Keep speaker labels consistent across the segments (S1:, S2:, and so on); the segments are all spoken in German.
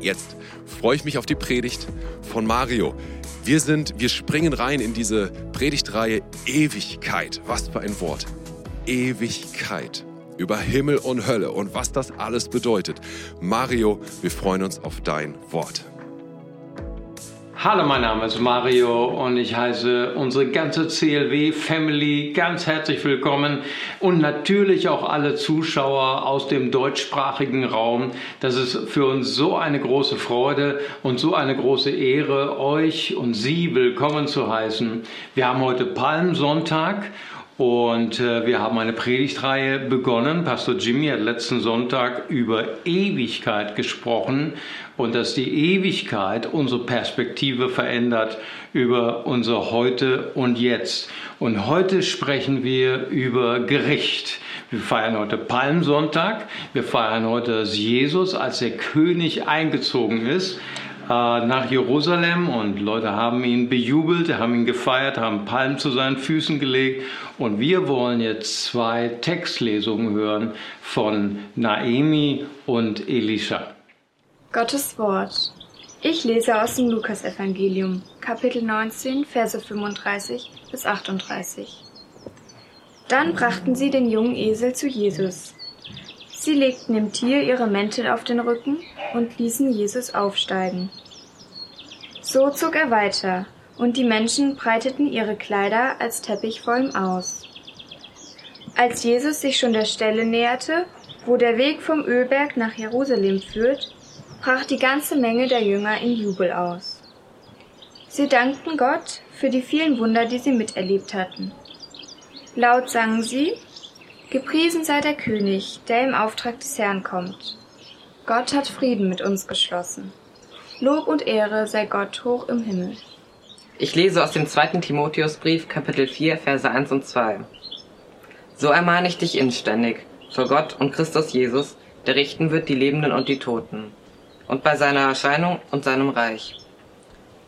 S1: Jetzt freue ich mich auf die Predigt von Mario. Wir sind, wir springen rein in diese Predigtreihe Ewigkeit. Was für ein Wort. Ewigkeit. Über Himmel und Hölle und was das alles bedeutet. Mario, wir freuen uns auf dein Wort.
S2: Hallo, mein Name ist Mario und ich heiße unsere ganze CLW Family ganz herzlich willkommen und natürlich auch alle Zuschauer aus dem deutschsprachigen Raum. Das ist für uns so eine große Freude und so eine große Ehre, euch und Sie willkommen zu heißen. Wir haben heute Palmsonntag und äh, wir haben eine Predigtreihe begonnen. Pastor Jimmy hat letzten Sonntag über Ewigkeit gesprochen und dass die Ewigkeit unsere Perspektive verändert über unser Heute und Jetzt. Und heute sprechen wir über Gericht. Wir feiern heute Palmsonntag. Wir feiern heute, dass Jesus als der König eingezogen ist nach Jerusalem und Leute haben ihn bejubelt, haben ihn gefeiert, haben Palmen zu seinen Füßen gelegt und wir wollen jetzt zwei Textlesungen hören von Naemi und Elisha.
S3: Gottes Wort. Ich lese aus dem Lukasevangelium, Kapitel 19, Verse 35 bis 38. Dann brachten sie den jungen Esel zu Jesus. Sie legten dem Tier ihre Mäntel auf den Rücken und ließen Jesus aufsteigen. So zog er weiter, und die Menschen breiteten ihre Kleider als Teppich vor ihm aus. Als Jesus sich schon der Stelle näherte, wo der Weg vom Ölberg nach Jerusalem führt, brach die ganze Menge der Jünger in Jubel aus. Sie dankten Gott für die vielen Wunder, die sie miterlebt hatten. Laut sangen sie, Gepriesen sei der König, der im Auftrag des Herrn kommt. Gott hat Frieden mit uns geschlossen. Lob und Ehre sei Gott hoch im Himmel.
S4: Ich lese aus dem zweiten Timotheusbrief, Kapitel 4, Verse 1 und 2. So ermahne ich dich inständig, vor Gott und Christus Jesus, der richten wird die Lebenden und die Toten, und bei seiner Erscheinung und seinem Reich.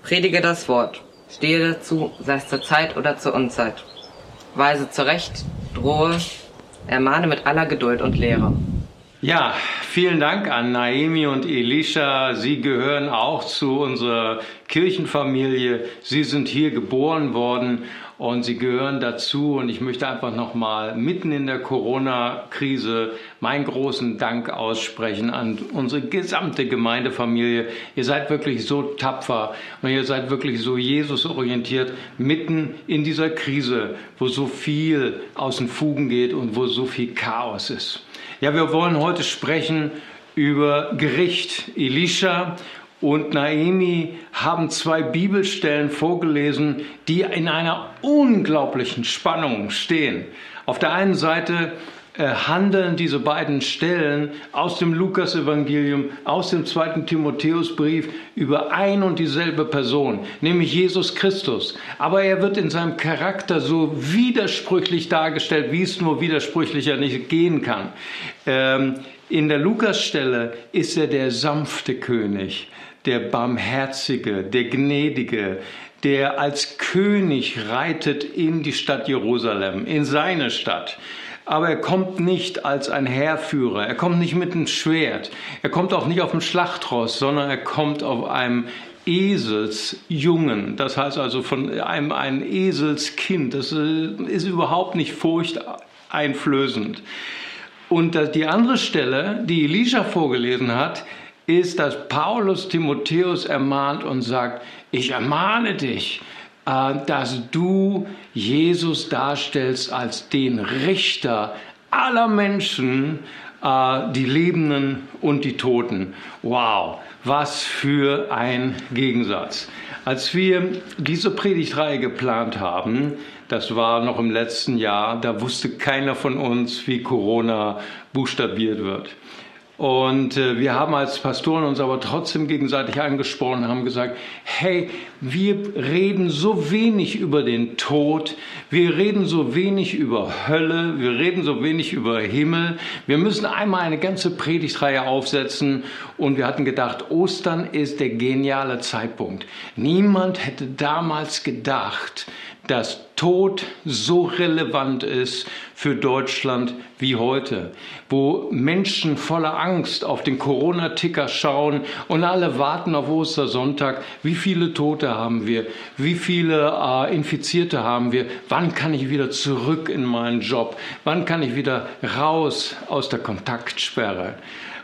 S4: Predige das Wort, stehe dazu, sei es zur Zeit oder zur Unzeit. Weise zurecht, drohe, Ermahne mit aller Geduld und Lehre.
S2: Ja, vielen Dank an Naemi und Elisha. Sie gehören auch zu unserer Kirchenfamilie. Sie sind hier geboren worden und sie gehören dazu. Und ich möchte einfach nochmal mitten in der Corona-Krise meinen großen Dank aussprechen an unsere gesamte Gemeindefamilie. Ihr seid wirklich so tapfer und ihr seid wirklich so Jesus-orientiert mitten in dieser Krise, wo so viel aus den Fugen geht und wo so viel Chaos ist. Ja, wir wollen heute sprechen über Gericht. Elisha und Naemi haben zwei Bibelstellen vorgelesen, die in einer unglaublichen Spannung stehen. Auf der einen Seite handeln diese beiden Stellen aus dem Lukasevangelium, aus dem zweiten Timotheusbrief über ein und dieselbe Person, nämlich Jesus Christus. Aber er wird in seinem Charakter so widersprüchlich dargestellt, wie es nur widersprüchlicher nicht gehen kann. Ähm, in der Lukasstelle ist er der sanfte König, der barmherzige, der gnädige, der als König reitet in die Stadt Jerusalem, in seine Stadt aber er kommt nicht als ein Heerführer, er kommt nicht mit einem Schwert, er kommt auch nicht auf dem Schlachtross, sondern er kommt auf einem Eselsjungen, das heißt also von einem ein Eselskind, das äh, ist überhaupt nicht furchteinflößend. Und die andere Stelle, die Elisha vorgelesen hat, ist, dass Paulus Timotheus ermahnt und sagt, ich ermahne dich, dass du Jesus darstellst als den Richter aller Menschen, äh, die Lebenden und die Toten. Wow, was für ein Gegensatz. Als wir diese Predigtreihe geplant haben, das war noch im letzten Jahr, da wusste keiner von uns, wie Corona buchstabiert wird. Und äh, wir haben als Pastoren uns aber trotzdem gegenseitig angesprochen, haben gesagt, hey, wir reden so wenig über den Tod, wir reden so wenig über Hölle, wir reden so wenig über Himmel. Wir müssen einmal eine ganze Predigtreihe aufsetzen und wir hatten gedacht, Ostern ist der geniale Zeitpunkt. Niemand hätte damals gedacht, dass Tod so relevant ist für Deutschland wie heute, wo Menschen voller Angst auf den Corona-Ticker schauen und alle warten auf Ostersonntag, wie viele Tote haben wir, wie viele äh, Infizierte haben wir, wann kann ich wieder zurück in meinen Job, wann kann ich wieder raus aus der Kontaktsperre.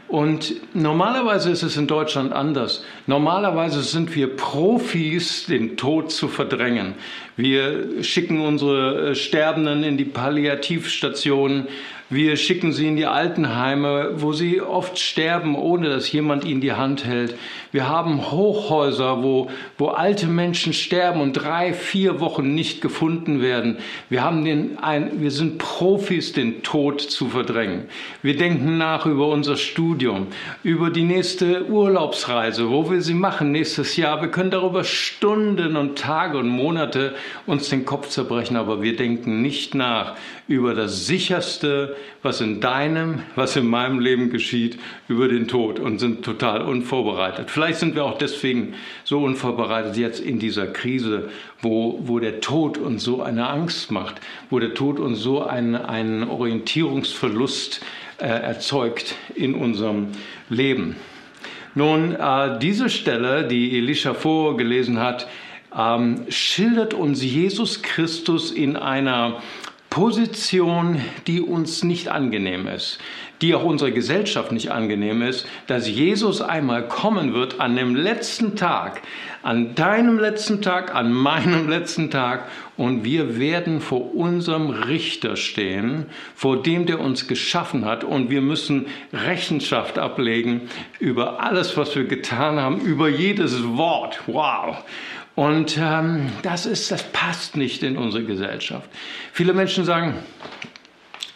S2: Und normalerweise ist es in Deutschland anders. Normalerweise sind wir Profis, den Tod zu verdrängen. Wir schicken unsere äh, Sterbenden in die Palliativstationen. Wir schicken sie in die Altenheime, wo sie oft sterben, ohne dass jemand ihnen die Hand hält. Wir haben Hochhäuser, wo, wo alte Menschen sterben und drei, vier Wochen nicht gefunden werden. Wir, haben den, ein, wir sind Profis, den Tod zu verdrängen. Wir denken nach über unser Studium, über die nächste Urlaubsreise, wo wir sie machen nächstes Jahr. Wir können darüber Stunden und Tage und Monate uns den Kopf zerbrechen, aber wir denken nicht nach über das sicherste, was in deinem, was in meinem Leben geschieht, über den Tod und sind total unvorbereitet. Vielleicht sind wir auch deswegen so unvorbereitet jetzt in dieser Krise, wo, wo der Tod uns so eine Angst macht, wo der Tod uns so einen, einen Orientierungsverlust äh, erzeugt in unserem Leben. Nun, äh, diese Stelle, die Elisha vorgelesen hat, ähm, schildert uns Jesus Christus in einer Position, die uns nicht angenehm ist, die auch unserer Gesellschaft nicht angenehm ist, dass Jesus einmal kommen wird an dem letzten Tag, an deinem letzten Tag, an meinem letzten Tag und wir werden vor unserem Richter stehen, vor dem, der uns geschaffen hat und wir müssen Rechenschaft ablegen über alles, was wir getan haben, über jedes Wort. Wow. Und ähm, das ist, das passt nicht in unsere Gesellschaft. Viele Menschen sagen,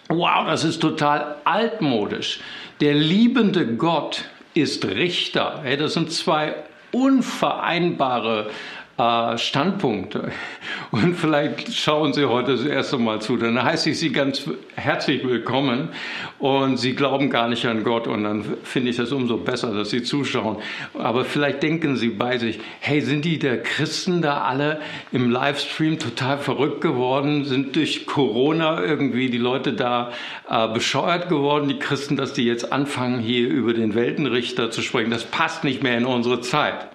S2: wow, das ist total altmodisch. Der liebende Gott ist Richter. Hey, das sind zwei unvereinbare äh, Standpunkte. Und vielleicht schauen Sie heute das erste Mal zu. Dann heiße ich Sie ganz herzlich willkommen und Sie glauben gar nicht an Gott und dann finde ich das umso besser, dass Sie zuschauen. Aber vielleicht denken Sie bei sich, hey, sind die der Christen da alle im Livestream total verrückt geworden? Sind durch Corona irgendwie die Leute da äh, bescheuert geworden, die Christen, dass die jetzt anfangen, hier über den Weltenrichter zu sprechen? Das passt nicht mehr in unsere Zeit.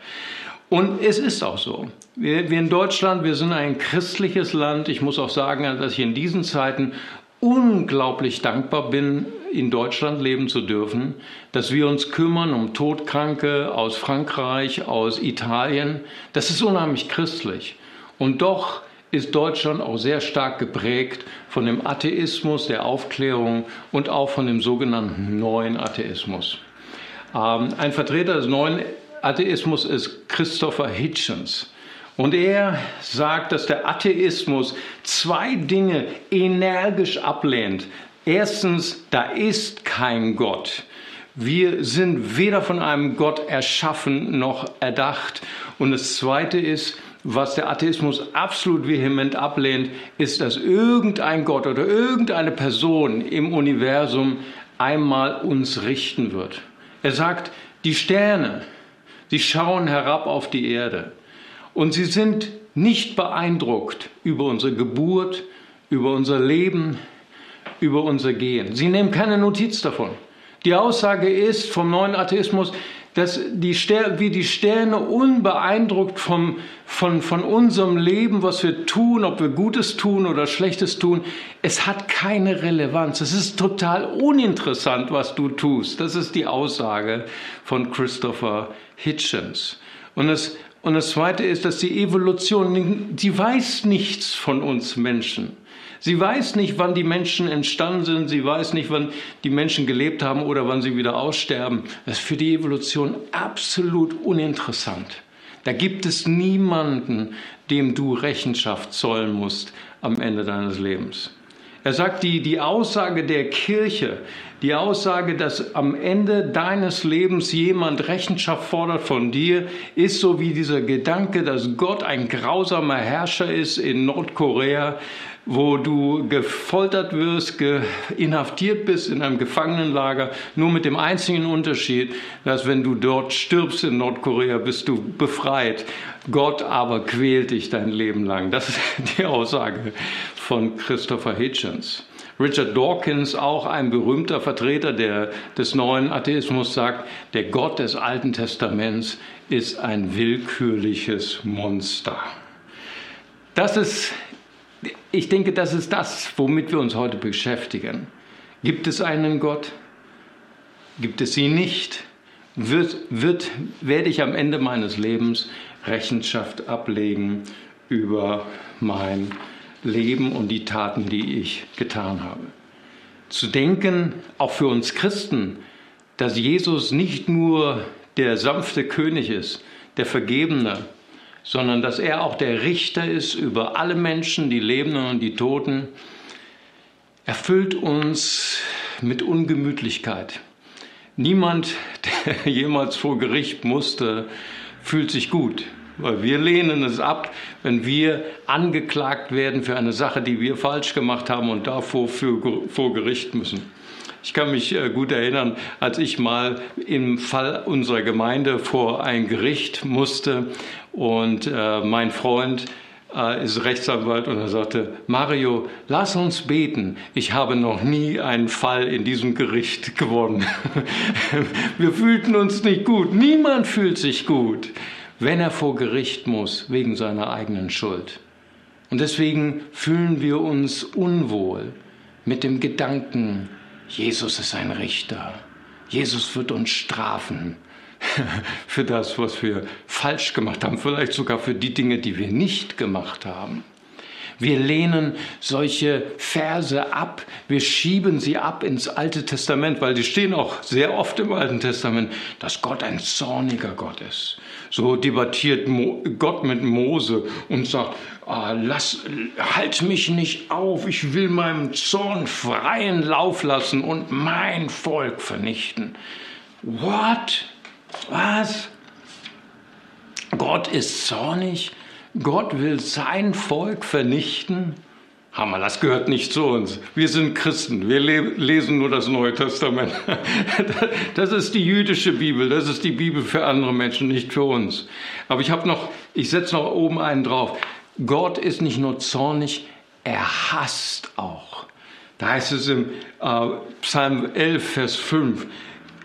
S2: Und es ist auch so. Wir, wir in Deutschland, wir sind ein christliches Land. Ich muss auch sagen, dass ich in diesen Zeiten unglaublich dankbar bin, in Deutschland leben zu dürfen, dass wir uns kümmern um Todkranke aus Frankreich, aus Italien. Das ist unheimlich christlich. Und doch ist Deutschland auch sehr stark geprägt von dem Atheismus, der Aufklärung und auch von dem sogenannten neuen Atheismus. Ähm, ein Vertreter des neuen Atheismus ist Christopher Hitchens. Und er sagt, dass der Atheismus zwei Dinge energisch ablehnt. Erstens, da ist kein Gott. Wir sind weder von einem Gott erschaffen noch erdacht. Und das Zweite ist, was der Atheismus absolut vehement ablehnt, ist, dass irgendein Gott oder irgendeine Person im Universum einmal uns richten wird. Er sagt, die Sterne, Sie schauen herab auf die Erde und sie sind nicht beeindruckt über unsere Geburt, über unser Leben, über unser Gehen. Sie nehmen keine Notiz davon. Die Aussage ist vom neuen Atheismus, dass die Sterne, wie die Sterne unbeeindruckt vom, von, von unserem Leben, was wir tun, ob wir Gutes tun oder Schlechtes tun, es hat keine Relevanz. Es ist total uninteressant, was du tust. Das ist die Aussage von Christopher Hitchens. Und das, und das Zweite ist, dass die Evolution, sie weiß nichts von uns Menschen. Sie weiß nicht, wann die Menschen entstanden sind. Sie weiß nicht, wann die Menschen gelebt haben oder wann sie wieder aussterben. Das ist für die Evolution absolut uninteressant. Da gibt es niemanden, dem du Rechenschaft zollen musst am Ende deines Lebens. Er sagt, die, die Aussage der Kirche, die Aussage, dass am Ende deines Lebens jemand Rechenschaft fordert von dir, ist so wie dieser Gedanke, dass Gott ein grausamer Herrscher ist in Nordkorea, wo du gefoltert wirst, inhaftiert bist in einem Gefangenenlager, nur mit dem einzigen Unterschied, dass wenn du dort stirbst in Nordkorea, bist du befreit. Gott aber quält dich dein Leben lang. Das ist die Aussage von Christopher Hitchens. Richard Dawkins, auch ein berühmter Vertreter der, des neuen Atheismus, sagt, der Gott des Alten Testaments ist ein willkürliches Monster. Das ist ich denke, das ist das, womit wir uns heute beschäftigen. Gibt es einen Gott? Gibt es ihn nicht? Wird, wird, werde ich am Ende meines Lebens Rechenschaft ablegen über mein Leben und die Taten, die ich getan habe. Zu denken, auch für uns Christen, dass Jesus nicht nur der sanfte König ist, der Vergebene, sondern dass er auch der Richter ist über alle Menschen, die Lebenden und die Toten, erfüllt uns mit Ungemütlichkeit. Niemand, der jemals vor Gericht musste, fühlt sich gut, weil wir lehnen es ab, wenn wir angeklagt werden für eine Sache, die wir falsch gemacht haben und davor für, vor Gericht müssen. Ich kann mich äh, gut erinnern, als ich mal im Fall unserer Gemeinde vor ein Gericht musste und äh, mein Freund äh, ist Rechtsanwalt und er sagte, Mario, lass uns beten. Ich habe noch nie einen Fall in diesem Gericht gewonnen. Wir fühlten uns nicht gut. Niemand fühlt sich gut, wenn er vor Gericht muss wegen seiner eigenen Schuld. Und deswegen fühlen wir uns unwohl mit dem Gedanken, Jesus ist ein Richter. Jesus wird uns strafen. für das, was wir falsch gemacht haben, vielleicht sogar für die Dinge, die wir nicht gemacht haben. Wir lehnen solche Verse ab, wir schieben sie ab ins Alte Testament, weil die stehen auch sehr oft im Alten Testament, dass Gott ein zorniger Gott ist. So debattiert Gott mit Mose und sagt, ah, lass, halt mich nicht auf, ich will meinem Zorn freien Lauf lassen und mein Volk vernichten. What? Was? Gott ist zornig? Gott will sein Volk vernichten? Hammer, das gehört nicht zu uns. Wir sind Christen, wir lesen nur das Neue Testament. Das ist die jüdische Bibel, das ist die Bibel für andere Menschen, nicht für uns. Aber ich habe noch, ich setze noch oben einen drauf. Gott ist nicht nur zornig, er hasst auch. Da heißt es im äh, Psalm 11, Vers 5,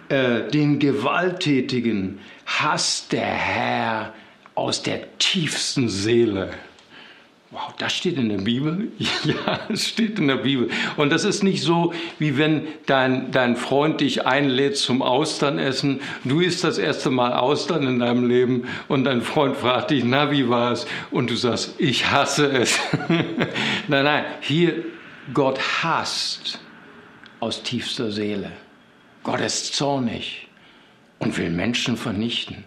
S2: äh, den Gewalttätigen hasst der Herr aus der tiefsten Seele. Wow, das steht in der Bibel? Ja, es steht in der Bibel. Und das ist nicht so, wie wenn dein, dein Freund dich einlädt zum Austernessen. Du isst das erste Mal Austern in deinem Leben und dein Freund fragt dich, na, wie war es? Und du sagst, ich hasse es. nein, nein, hier, Gott hasst aus tiefster Seele. Gott ist zornig und will Menschen vernichten.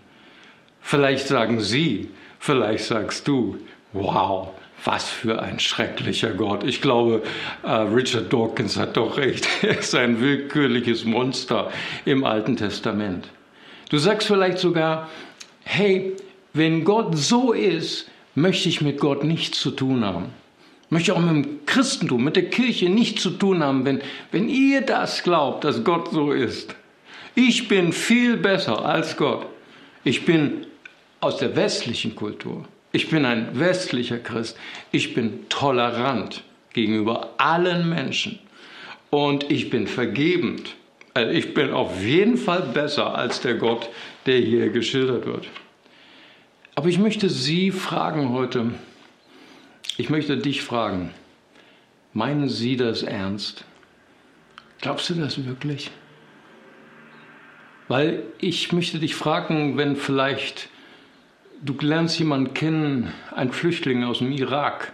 S2: Vielleicht sagen Sie, vielleicht sagst du, wow, was für ein schrecklicher Gott. Ich glaube, äh, Richard Dawkins hat doch recht. Er ist ein willkürliches Monster im Alten Testament. Du sagst vielleicht sogar, hey, wenn Gott so ist, möchte ich mit Gott nichts zu tun haben möchte auch mit dem Christentum, mit der Kirche nichts zu tun haben, wenn, wenn ihr das glaubt, dass Gott so ist. Ich bin viel besser als Gott. Ich bin aus der westlichen Kultur. Ich bin ein westlicher Christ. Ich bin tolerant gegenüber allen Menschen. Und ich bin vergebend. Also ich bin auf jeden Fall besser als der Gott, der hier geschildert wird. Aber ich möchte Sie fragen heute, ich möchte dich fragen, meinen Sie das ernst? Glaubst du das wirklich? Weil ich möchte dich fragen, wenn vielleicht du lernst jemanden kennen, ein Flüchtling aus dem Irak,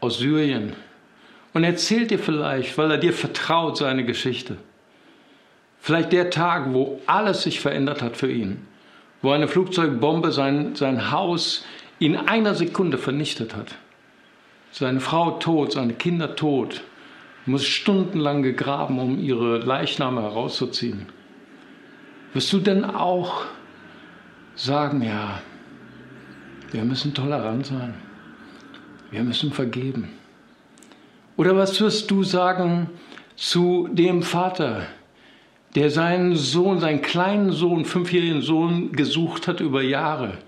S2: aus Syrien, und erzählt dir vielleicht, weil er dir vertraut, seine Geschichte. Vielleicht der Tag, wo alles sich verändert hat für ihn, wo eine Flugzeugbombe sein, sein Haus in einer Sekunde vernichtet hat seine Frau tot, seine Kinder tot muss stundenlang gegraben, um ihre Leichname herauszuziehen. Wirst du denn auch sagen, ja, wir müssen tolerant sein, wir müssen vergeben? Oder was wirst du sagen zu dem Vater, der seinen Sohn, seinen kleinen Sohn, fünfjährigen Sohn gesucht hat über Jahre?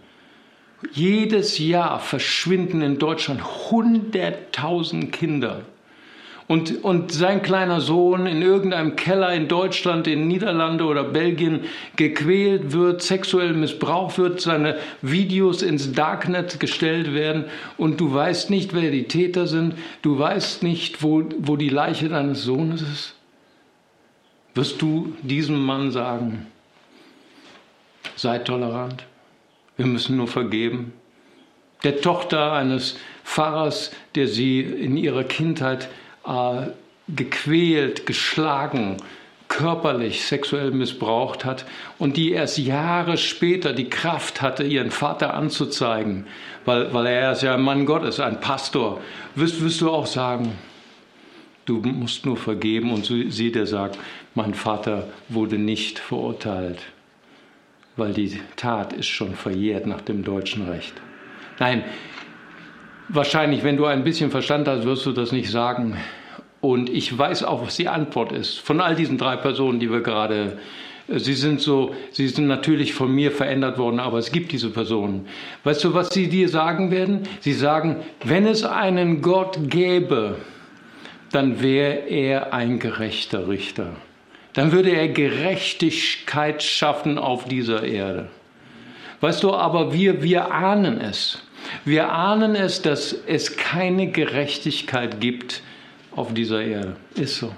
S2: Jedes Jahr verschwinden in Deutschland 100.000 Kinder und, und sein kleiner Sohn in irgendeinem Keller in Deutschland, in Niederlande oder Belgien gequält wird, sexuell missbraucht wird, seine Videos ins Darknet gestellt werden und du weißt nicht, wer die Täter sind, du weißt nicht, wo, wo die Leiche deines Sohnes ist? Wirst du diesem Mann sagen, sei tolerant, wir müssen nur vergeben? Der Tochter eines Pfarrers, der sie in ihrer Kindheit äh, gequält, geschlagen, körperlich, sexuell missbraucht hat und die erst Jahre später die Kraft hatte, ihren Vater anzuzeigen, weil, weil er ist ja ein Mann Gottes, ein Pastor, wirst, wirst du auch sagen, du musst nur vergeben und sie der sagt, mein Vater wurde nicht verurteilt, weil die Tat ist schon verjährt nach dem deutschen Recht. Nein, Wahrscheinlich, wenn du ein bisschen Verstand hast, wirst du das nicht sagen. Und ich weiß auch, was die Antwort ist. Von all diesen drei Personen, die wir gerade, äh, sie sind so, sie sind natürlich von mir verändert worden, aber es gibt diese Personen. Weißt du, was sie dir sagen werden? Sie sagen, wenn es einen Gott gäbe, dann wäre er ein gerechter Richter. Dann würde er Gerechtigkeit schaffen auf dieser Erde. Weißt du, aber wir, wir ahnen es. Wir ahnen es, dass es keine Gerechtigkeit gibt auf dieser Erde. Ist so.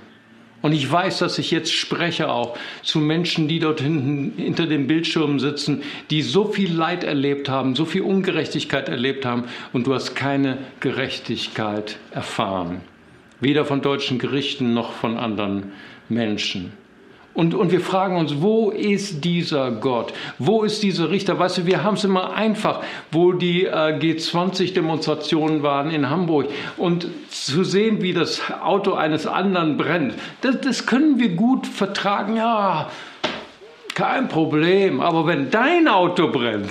S2: Und ich weiß, dass ich jetzt spreche auch zu Menschen, die dort hinten hinter den Bildschirmen sitzen, die so viel Leid erlebt haben, so viel Ungerechtigkeit erlebt haben und du hast keine Gerechtigkeit erfahren. Weder von deutschen Gerichten noch von anderen Menschen. Und, und wir fragen uns, wo ist dieser Gott? Wo ist dieser Richter? Weißt du, wir haben es immer einfach, wo die äh, G20-Demonstrationen waren in Hamburg und zu sehen, wie das Auto eines anderen brennt, das, das können wir gut vertragen. Ja, kein Problem. Aber wenn dein Auto brennt,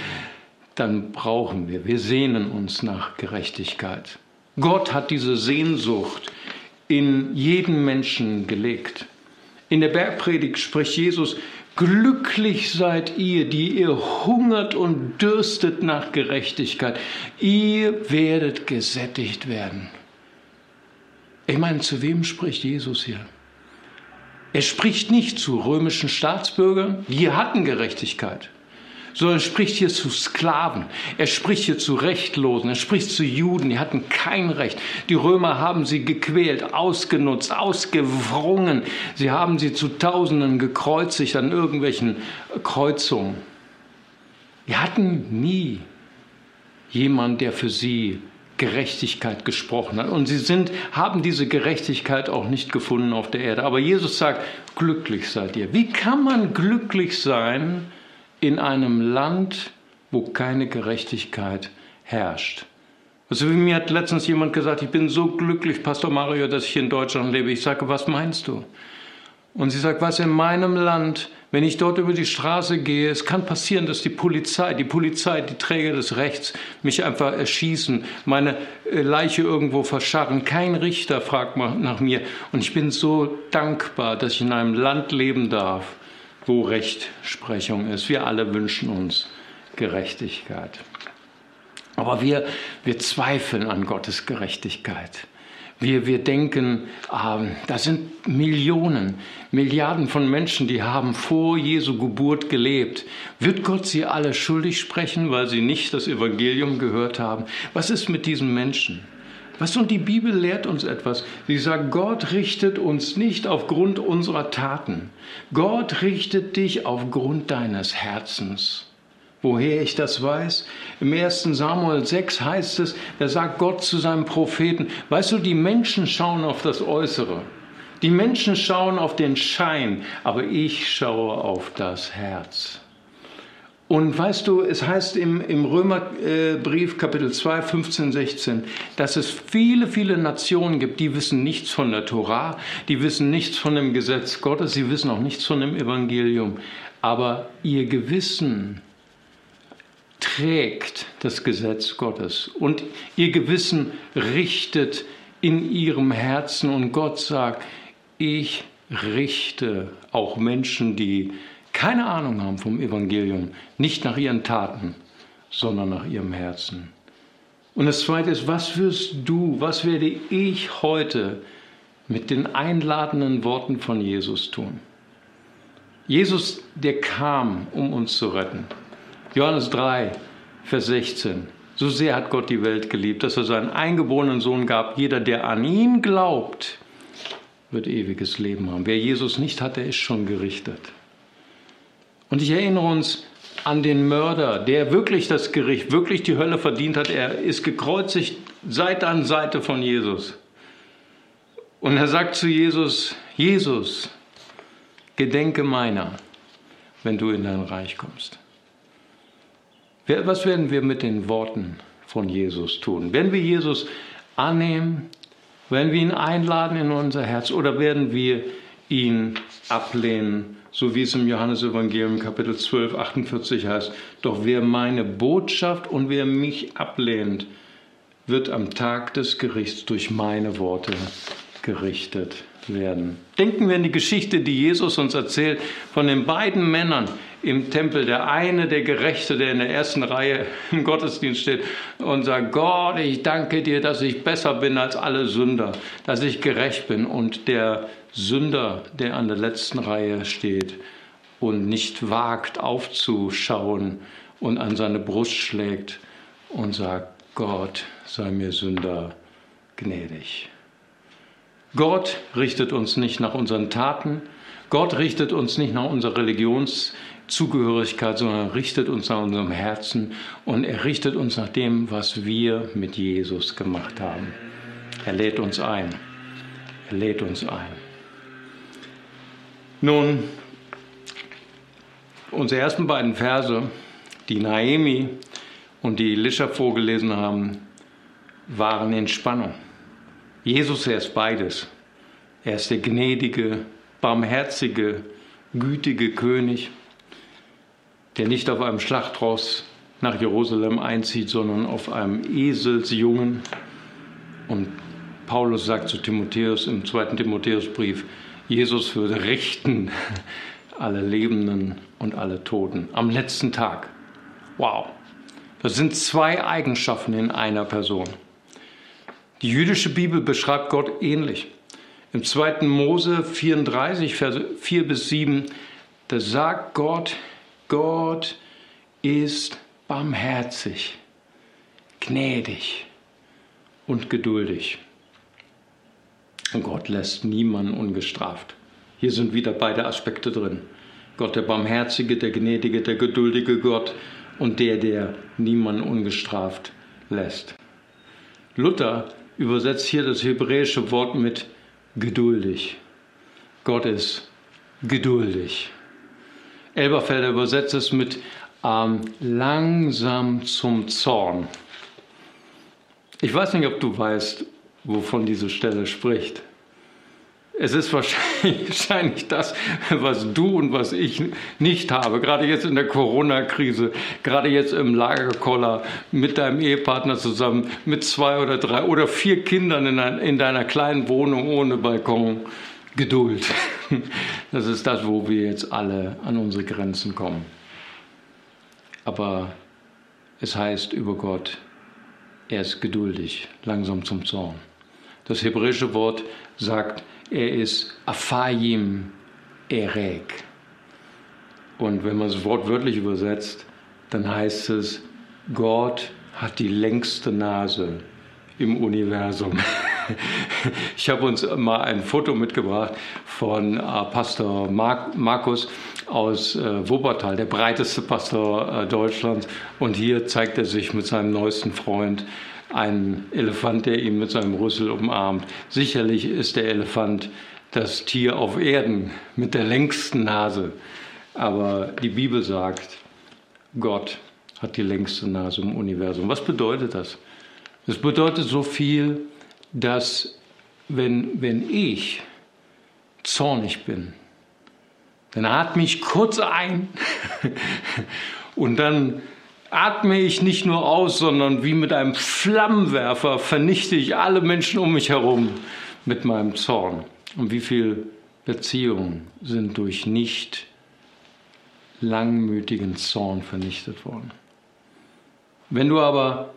S2: dann brauchen wir, wir sehnen uns nach Gerechtigkeit. Gott hat diese Sehnsucht in jeden Menschen gelegt. In der Bergpredigt spricht Jesus, Glücklich seid ihr, die ihr hungert und dürstet nach Gerechtigkeit. Ihr werdet gesättigt werden. Ich meine, zu wem spricht Jesus hier? Er spricht nicht zu römischen Staatsbürgern, die hatten Gerechtigkeit sondern er spricht hier zu Sklaven, er spricht hier zu Rechtlosen, er spricht zu Juden, die hatten kein Recht. Die Römer haben sie gequält, ausgenutzt, ausgewrungen, sie haben sie zu Tausenden gekreuzigt an irgendwelchen Kreuzungen. Die hatten nie jemand, der für sie Gerechtigkeit gesprochen hat. Und sie sind, haben diese Gerechtigkeit auch nicht gefunden auf der Erde. Aber Jesus sagt, glücklich seid ihr. Wie kann man glücklich sein, in einem Land, wo keine Gerechtigkeit herrscht. Also mir hat letztens jemand gesagt, ich bin so glücklich, Pastor Mario, dass ich in Deutschland lebe. Ich sage, was meinst du? Und sie sagt, was in meinem Land, wenn ich dort über die Straße gehe, es kann passieren, dass die Polizei, die Polizei, die Träger des Rechts mich einfach erschießen, meine äh, Leiche irgendwo verscharren. Kein Richter fragt nach mir. Und ich bin so dankbar, dass ich in einem Land leben darf, wo Rechtsprechung ist. Wir alle wünschen uns Gerechtigkeit. Aber wir, wir zweifeln an Gottes Gerechtigkeit. Wir, wir denken, äh, da sind Millionen, Milliarden von Menschen, die haben vor Jesu Geburt gelebt. Wird Gott sie alle schuldig sprechen, weil sie nicht das Evangelium gehört haben? Was ist mit diesen Menschen? Was und die Bibel lehrt uns etwas. Sie sagt, Gott richtet uns nicht aufgrund unserer Taten. Gott richtet dich aufgrund deines Herzens. Woher ich das weiß? Im 1. Samuel 6 heißt es, da sagt Gott zu seinem Propheten, weißt du, die Menschen schauen auf das Äußere. Die Menschen schauen auf den Schein, aber ich schaue auf das Herz. Und weißt du, es heißt im, im Römerbrief Kapitel 2, 15, 16, dass es viele, viele Nationen gibt, die wissen nichts von der Torah, die wissen nichts von dem Gesetz Gottes, sie wissen auch nichts von dem Evangelium. Aber ihr Gewissen trägt das Gesetz Gottes und ihr Gewissen richtet in ihrem Herzen und Gott sagt, ich richte auch Menschen, die keine Ahnung haben vom Evangelium, nicht nach ihren Taten, sondern nach ihrem Herzen. Und das Zweite ist, was wirst du, was werde ich heute mit den einladenden Worten von Jesus tun? Jesus, der kam, um uns zu retten. Johannes 3, Vers 16. So sehr hat Gott die Welt geliebt, dass er seinen eingeborenen Sohn gab. Jeder, der an ihn glaubt, wird ewiges Leben haben. Wer Jesus nicht hat, der ist schon gerichtet. Und ich erinnere uns an den Mörder, der wirklich das Gericht, wirklich die Hölle verdient hat. Er ist gekreuzigt Seite an Seite von Jesus. Und er sagt zu Jesus, Jesus, gedenke meiner, wenn du in dein Reich kommst. Was werden wir mit den Worten von Jesus tun? Werden wir Jesus annehmen? Werden wir ihn einladen in unser Herz oder werden wir ihn ablehnen so wie es im Johannesevangelium Kapitel 12, 48 heißt. Doch wer meine Botschaft und wer mich ablehnt, wird am Tag des Gerichts durch meine Worte gerichtet werden. Denken wir an die Geschichte, die Jesus uns erzählt von den beiden Männern im Tempel. Der eine, der Gerechte, der in der ersten Reihe im Gottesdienst steht und sagt, Gott, ich danke dir, dass ich besser bin als alle Sünder, dass ich gerecht bin. Und der Sünder, der an der letzten Reihe steht und nicht wagt aufzuschauen und an seine Brust schlägt und sagt, Gott sei mir Sünder gnädig. Gott richtet uns nicht nach unseren Taten, Gott richtet uns nicht nach unserer Religionszugehörigkeit, sondern richtet uns nach unserem Herzen und er richtet uns nach dem, was wir mit Jesus gemacht haben. Er lädt uns ein. Er lädt uns ein. Nun, unsere ersten beiden Verse, die Naemi und die Elisha vorgelesen haben, waren in Spannung. Jesus, er ist beides. Er ist der gnädige, barmherzige, gütige König, der nicht auf einem Schlachtross nach Jerusalem einzieht, sondern auf einem Eselsjungen. Und Paulus sagt zu Timotheus im zweiten Timotheusbrief, Jesus würde richten alle Lebenden und alle Toten am letzten Tag. Wow, das sind zwei Eigenschaften in einer Person. Die jüdische Bibel beschreibt Gott ähnlich. Im 2. Mose 34, Verse 4 bis 7, da sagt Gott, Gott ist barmherzig, gnädig und geduldig. Und Gott lässt niemanden ungestraft. Hier sind wieder beide Aspekte drin. Gott der Barmherzige, der Gnädige, der geduldige Gott und der, der niemanden ungestraft lässt. Luther übersetzt hier das hebräische Wort mit geduldig. Gott ist geduldig. Elberfelder übersetzt es mit ähm, langsam zum Zorn. Ich weiß nicht, ob du weißt, wovon diese Stelle spricht. Es ist wahrscheinlich das, was du und was ich nicht habe. Gerade jetzt in der Corona-Krise, gerade jetzt im Lagerkoller mit deinem Ehepartner zusammen, mit zwei oder drei oder vier Kindern in, deiner kleinen Wohnung ohne Balkon. Geduld. Das ist das, wo wir jetzt alle an unsere Grenzen kommen. Aber es heißt über Gott, er ist geduldig, langsam zum Zorn. Das hebräische Wort sagt, er ist Afayim Erek. Und wenn man es wortwörtlich übersetzt, dann heißt es, Gott hat die längste Nase im Universum. Ich habe uns mal ein Foto mitgebracht von äh, Pastor Markus aus äh, Wuppertal, der breiteste Pastor äh, Deutschlands. Und hier zeigt er sich mit seinem neuesten Freund ein Elefant, der ihn mit seinem Rüssel umarmt. Sicherlich ist der Elefant das Tier auf Erden mit der längsten Nase. Aber die Bibel sagt, Gott hat die längste Nase im Universum. Was bedeutet das? Das bedeutet so viel, dass wenn, wenn ich zornig bin, dann atme ich kurz ein und dann atme ich nicht nur aus, sondern wie mit einem Flammenwerfer vernichte ich alle Menschen um mich herum mit meinem Zorn. Und wie viele Beziehungen sind durch nicht langmütigen Zorn vernichtet worden. Wenn du aber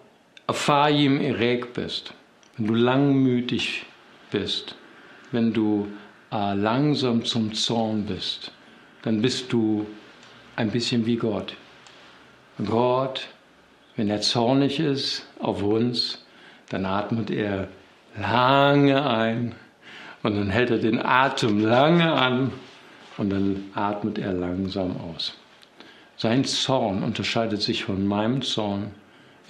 S2: Afayim Erek bist, wenn du langmütig bist, wenn du äh, langsam zum Zorn bist, dann bist du ein bisschen wie Gott. Gott, wenn er zornig ist auf uns, dann atmet er lange ein und dann hält er den Atem lange an und dann atmet er langsam aus. Sein Zorn unterscheidet sich von meinem Zorn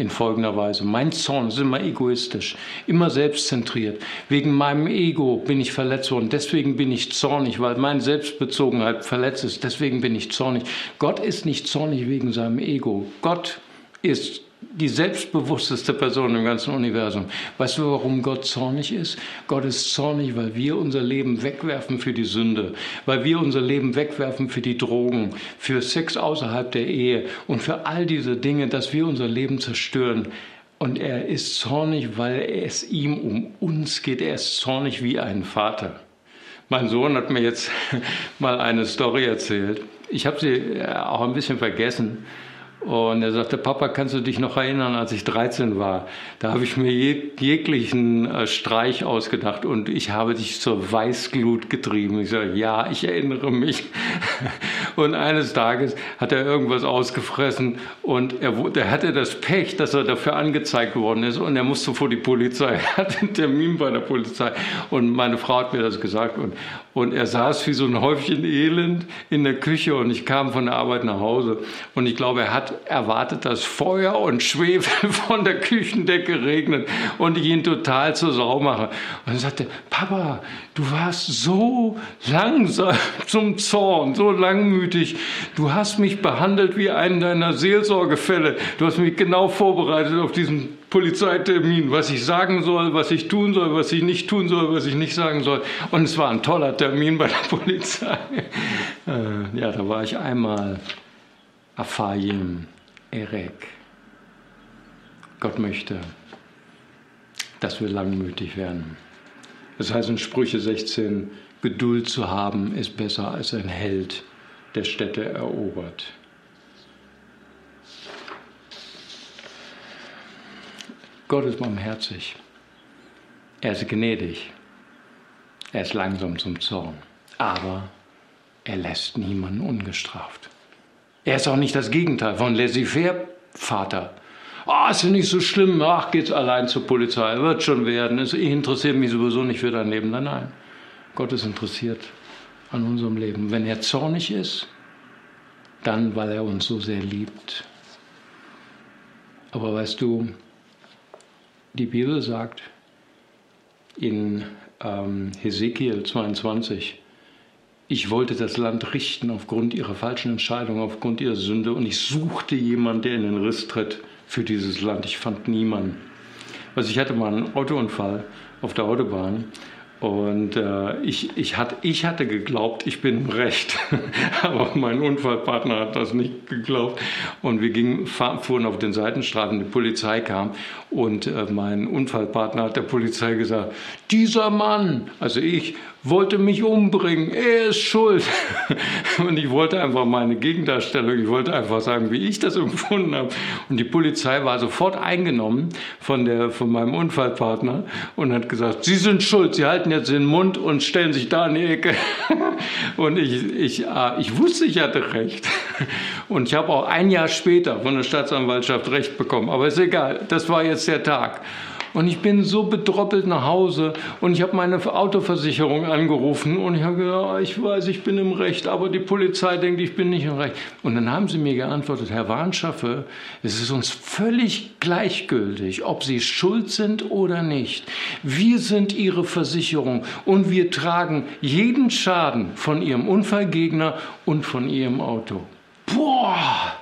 S2: in folgender Weise. Mein Zorn ist immer egoistisch, immer selbstzentriert. Wegen meinem Ego bin ich verletzt worden. Deswegen bin ich zornig, weil meine Selbstbezogenheit verletzt ist. Deswegen bin ich zornig. Gott ist nicht zornig wegen seinem Ego. Gott ist die selbstbewussteste Person im ganzen Universum. Weißt du, warum Gott zornig ist? Gott ist zornig, weil wir unser Leben wegwerfen für die Sünde, weil wir unser Leben wegwerfen für die Drogen, für Sex außerhalb der Ehe und für all diese Dinge, dass wir unser Leben zerstören. Und er ist zornig, weil es ihm um uns geht. Er ist zornig wie ein Vater. Mein Sohn hat mir jetzt mal eine Story erzählt. Ich habe sie auch ein bisschen vergessen. Und er sagte, Papa, kannst du dich noch erinnern, als ich 13 war? Da habe ich mir jeg jeglichen äh, Streich ausgedacht und ich habe dich zur Weißglut getrieben. Ich sage, ja, ich erinnere mich. und eines Tages hat er irgendwas ausgefressen und er, er hatte das Pech, dass er dafür angezeigt worden ist und er musste vor die Polizei. Er hatte einen Termin bei der Polizei und meine Frau hat mir das gesagt und, und er saß wie so ein Häufchen Elend in der Küche und ich kam von der Arbeit nach Hause und ich glaube, er hat erwartet, dass Feuer und Schwefel von der Küchendecke regnet und ich ihn total zur Sau mache. Und er sagte, Papa, du warst so langsam zum Zorn, so langmütig. Du hast mich behandelt wie einen deiner Seelsorgefälle. Du hast mich genau vorbereitet auf diesen Polizeitermin, was ich sagen soll, was ich tun soll, was ich nicht tun soll, was ich nicht sagen soll. Und es war ein toller Termin bei der Polizei. Äh, ja, da war ich einmal Afayim, Erek. Gott möchte, dass wir langmütig werden. Das heißt in Sprüche 16, Geduld zu haben ist besser als ein Held, der Städte erobert. Gott ist barmherzig. Er ist gnädig. Er ist langsam zum Zorn. Aber er lässt niemanden ungestraft. Er ist auch nicht das Gegenteil von laissez-faire-Vater. Oh, ist ja nicht so schlimm, ach, geht's allein zur Polizei, wird schon werden, ich interessiere mich sowieso nicht für dein Leben. Nein, nein, Gott ist interessiert an unserem Leben. Wenn er zornig ist, dann, weil er uns so sehr liebt. Aber weißt du, die Bibel sagt in ähm, Hesekiel 22, ich wollte das Land richten aufgrund ihrer falschen Entscheidung, aufgrund ihrer Sünde und ich suchte jemanden, der in den Riss tritt für dieses Land. Ich fand niemanden. Also ich hatte mal einen Autounfall auf der Autobahn und äh, ich, ich, hat, ich hatte geglaubt, ich bin Recht, aber mein Unfallpartner hat das nicht geglaubt. Und wir gingen, fuhren auf den Seitenstraßen, die Polizei kam und äh, mein Unfallpartner hat der Polizei gesagt, dieser Mann, also ich, wollte mich umbringen, er ist schuld. Und ich wollte einfach meine Gegendarstellung, ich wollte einfach sagen, wie ich das empfunden habe. Und die Polizei war sofort eingenommen von, der, von meinem Unfallpartner und hat gesagt, Sie sind schuld, Sie halten jetzt den Mund und stellen sich da in die Ecke. Und ich, ich, ah, ich wusste, ich hatte recht. Und ich habe auch ein Jahr später von der Staatsanwaltschaft Recht bekommen. Aber ist egal, das war jetzt der Tag. Und ich bin so bedroppelt nach Hause und ich habe meine Autoversicherung angerufen und ich habe gesagt, ah, ich weiß, ich bin im Recht, aber die Polizei denkt, ich bin nicht im Recht. Und dann haben sie mir geantwortet, Herr Warnschaffe, es ist uns völlig gleichgültig, ob Sie schuld sind oder nicht. Wir sind Ihre Versicherung und wir tragen jeden Schaden von Ihrem Unfallgegner und von Ihrem Auto. Boah!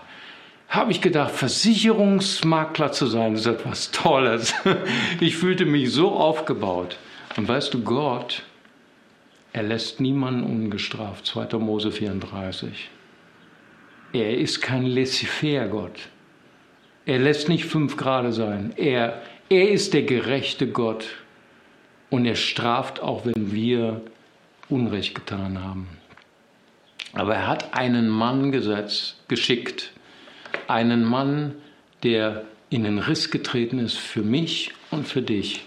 S2: Habe ich gedacht, Versicherungsmakler zu sein, ist etwas Tolles. Ich fühlte mich so aufgebaut. Und weißt du, Gott, er lässt niemanden ungestraft. 2. Mose 34. Er ist kein Laissez-faire-Gott. Er lässt nicht fünf Grade sein. Er, er ist der gerechte Gott. Und er straft auch, wenn wir Unrecht getan haben. Aber er hat einen Mann gesetzt, geschickt, einen Mann, der in den Riss getreten ist für mich und für dich.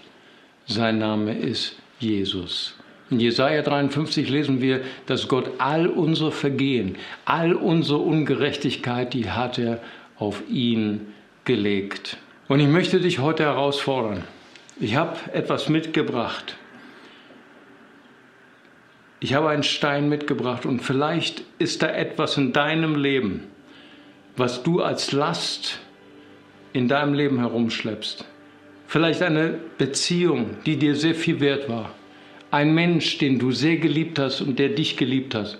S2: Sein Name ist Jesus. In Jesaja 53 lesen wir, dass Gott all unsere Vergehen, all unsere Ungerechtigkeit, die hat er auf ihn gelegt. Und ich möchte dich heute herausfordern. Ich habe etwas mitgebracht. Ich habe einen Stein mitgebracht und vielleicht ist da etwas in deinem Leben, was du als Last in deinem Leben herumschleppst. Vielleicht eine Beziehung, die dir sehr viel wert war. Ein Mensch, den du sehr geliebt hast und der dich geliebt hat.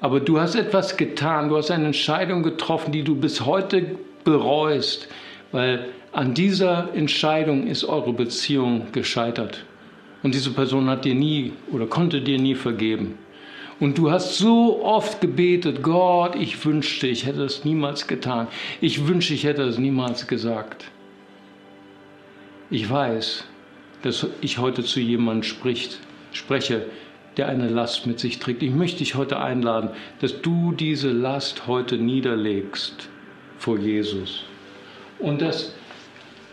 S2: Aber du hast etwas getan, du hast eine Entscheidung getroffen, die du bis heute bereust, weil an dieser Entscheidung ist eure Beziehung gescheitert. Und diese Person hat dir nie oder konnte dir nie vergeben. Und du hast so oft gebetet, Gott, ich wünschte, ich hätte es niemals getan. Ich wünschte, ich hätte es niemals gesagt. Ich weiß, dass ich heute zu jemandem spricht, spreche, der eine Last mit sich trägt. Ich möchte dich heute einladen, dass du diese Last heute niederlegst vor Jesus. Und dass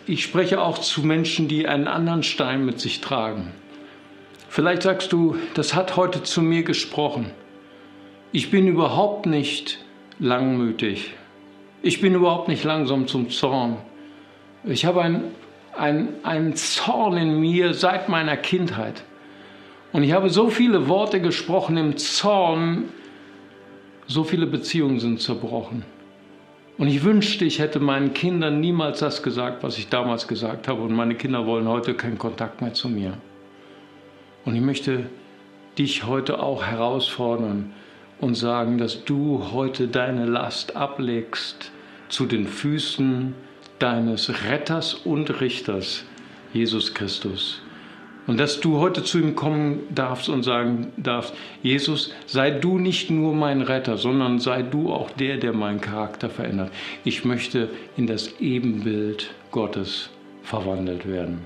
S2: ich spreche auch zu Menschen, die einen anderen Stein mit sich tragen. Vielleicht sagst du, das hat heute zu mir gesprochen. Ich bin überhaupt nicht langmütig. Ich bin überhaupt nicht langsam zum Zorn. Ich habe einen ein Zorn in mir seit meiner Kindheit. Und ich habe so viele Worte gesprochen im Zorn, so viele Beziehungen sind zerbrochen. Und ich wünschte, ich hätte meinen Kindern niemals das gesagt, was ich damals gesagt habe. Und meine Kinder wollen heute keinen Kontakt mehr zu mir. Und ich möchte dich heute auch herausfordern und sagen, dass du heute deine Last ablegst zu den Füßen deines Retters und Richters, Jesus Christus. Und dass du heute zu ihm kommen darfst und sagen darfst, Jesus, sei du nicht nur mein Retter, sondern sei du auch der, der meinen Charakter verändert. Ich möchte in das Ebenbild Gottes verwandelt werden.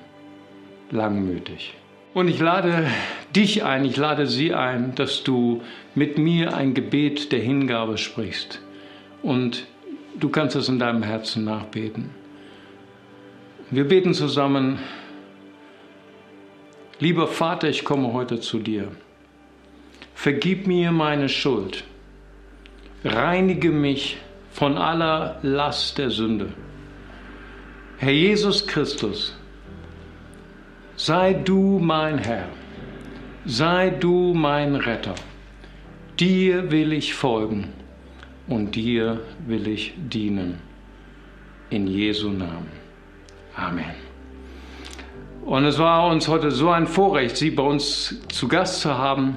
S2: Langmütig. Und ich lade dich ein, ich lade sie ein, dass du mit mir ein Gebet der Hingabe sprichst. Und du kannst es in deinem Herzen nachbeten. Wir beten zusammen. Lieber Vater, ich komme heute zu dir. Vergib mir meine Schuld. Reinige mich von aller Last der Sünde. Herr Jesus Christus, sei du mein Herr, sei du mein Retter. Dir will ich folgen und dir will ich dienen. In Jesu Namen. Amen. Und es war uns heute so ein Vorrecht, Sie bei uns zu Gast zu haben.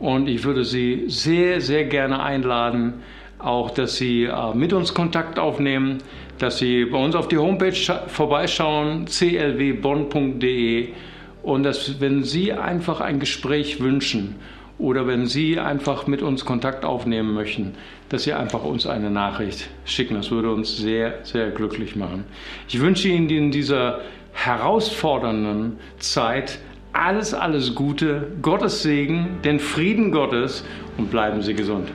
S2: Und ich würde Sie sehr, sehr gerne einladen, auch, dass Sie äh, mit uns Kontakt aufnehmen, dass Sie bei uns auf die Homepage vorbeischauen, clwbonn.de. Und dass, wenn Sie einfach ein Gespräch wünschen oder wenn Sie einfach mit uns Kontakt aufnehmen möchten, dass Sie einfach uns eine Nachricht schicken. Das würde uns sehr, sehr glücklich machen. Ich wünsche Ihnen in dieser herausfordernden Zeit alles, alles Gute, Gottes Segen, den Frieden Gottes und bleiben Sie gesund.